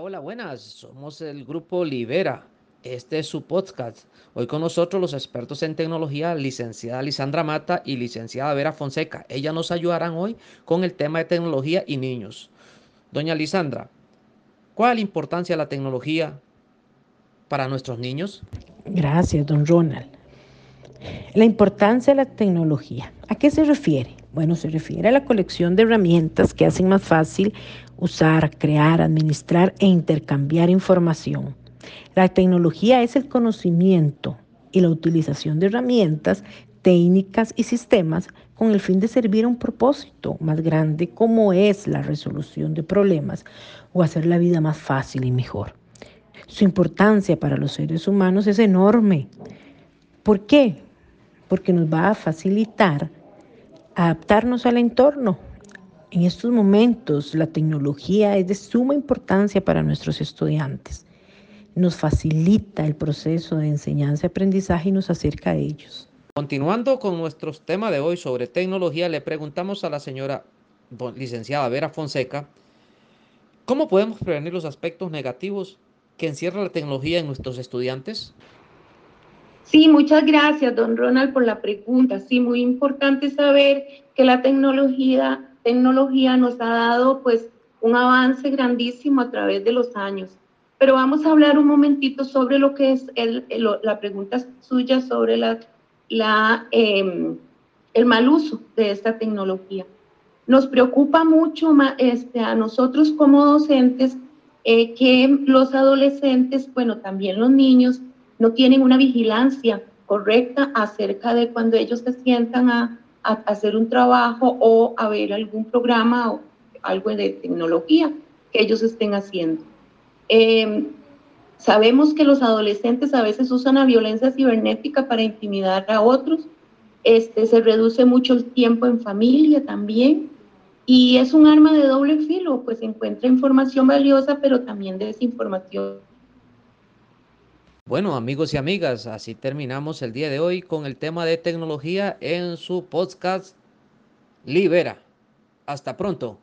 Hola, buenas. Somos el grupo Libera. Este es su podcast. Hoy con nosotros los expertos en tecnología, licenciada Lisandra Mata y licenciada Vera Fonseca. Ellas nos ayudarán hoy con el tema de tecnología y niños. Doña Lisandra, ¿cuál es la importancia de la tecnología para nuestros niños? Gracias, don Ronald. La importancia de la tecnología. ¿A qué se refiere? Bueno, se refiere a la colección de herramientas que hacen más fácil usar, crear, administrar e intercambiar información. La tecnología es el conocimiento y la utilización de herramientas, técnicas y sistemas con el fin de servir a un propósito más grande como es la resolución de problemas o hacer la vida más fácil y mejor. Su importancia para los seres humanos es enorme. ¿Por qué? Porque nos va a facilitar adaptarnos al entorno, en estos momentos la tecnología es de suma importancia para nuestros estudiantes. Nos facilita el proceso de enseñanza-aprendizaje y nos acerca a ellos. Continuando con nuestro tema de hoy sobre tecnología, le preguntamos a la señora licenciada Vera Fonseca, ¿cómo podemos prevenir los aspectos negativos que encierra la tecnología en nuestros estudiantes? Sí, muchas gracias, don Ronald, por la pregunta. Sí, muy importante saber que la tecnología tecnología nos ha dado pues un avance grandísimo a través de los años. Pero vamos a hablar un momentito sobre lo que es la pregunta suya sobre em, el mal uso de esta tecnología. Nos preocupa mucho este, a nosotros como docentes eh, que los adolescentes, bueno, también los niños, no tienen una vigilancia correcta acerca de cuando ellos se sientan a, hacer un trabajo o a ver algún programa o algo de tecnología que ellos estén haciendo. Em, sabemos que los adolescentes a veces usan la violencia cibernética para intimidar a otros. Este, se reduce mucho el tiempo en familia también. Y es un arma de doble filo, pues encuentra información valiosa, pero también desinformación bueno, amigos y amigas, así terminamos el día de hoy con el tema de tecnología en su podcast Libera. Hasta pronto.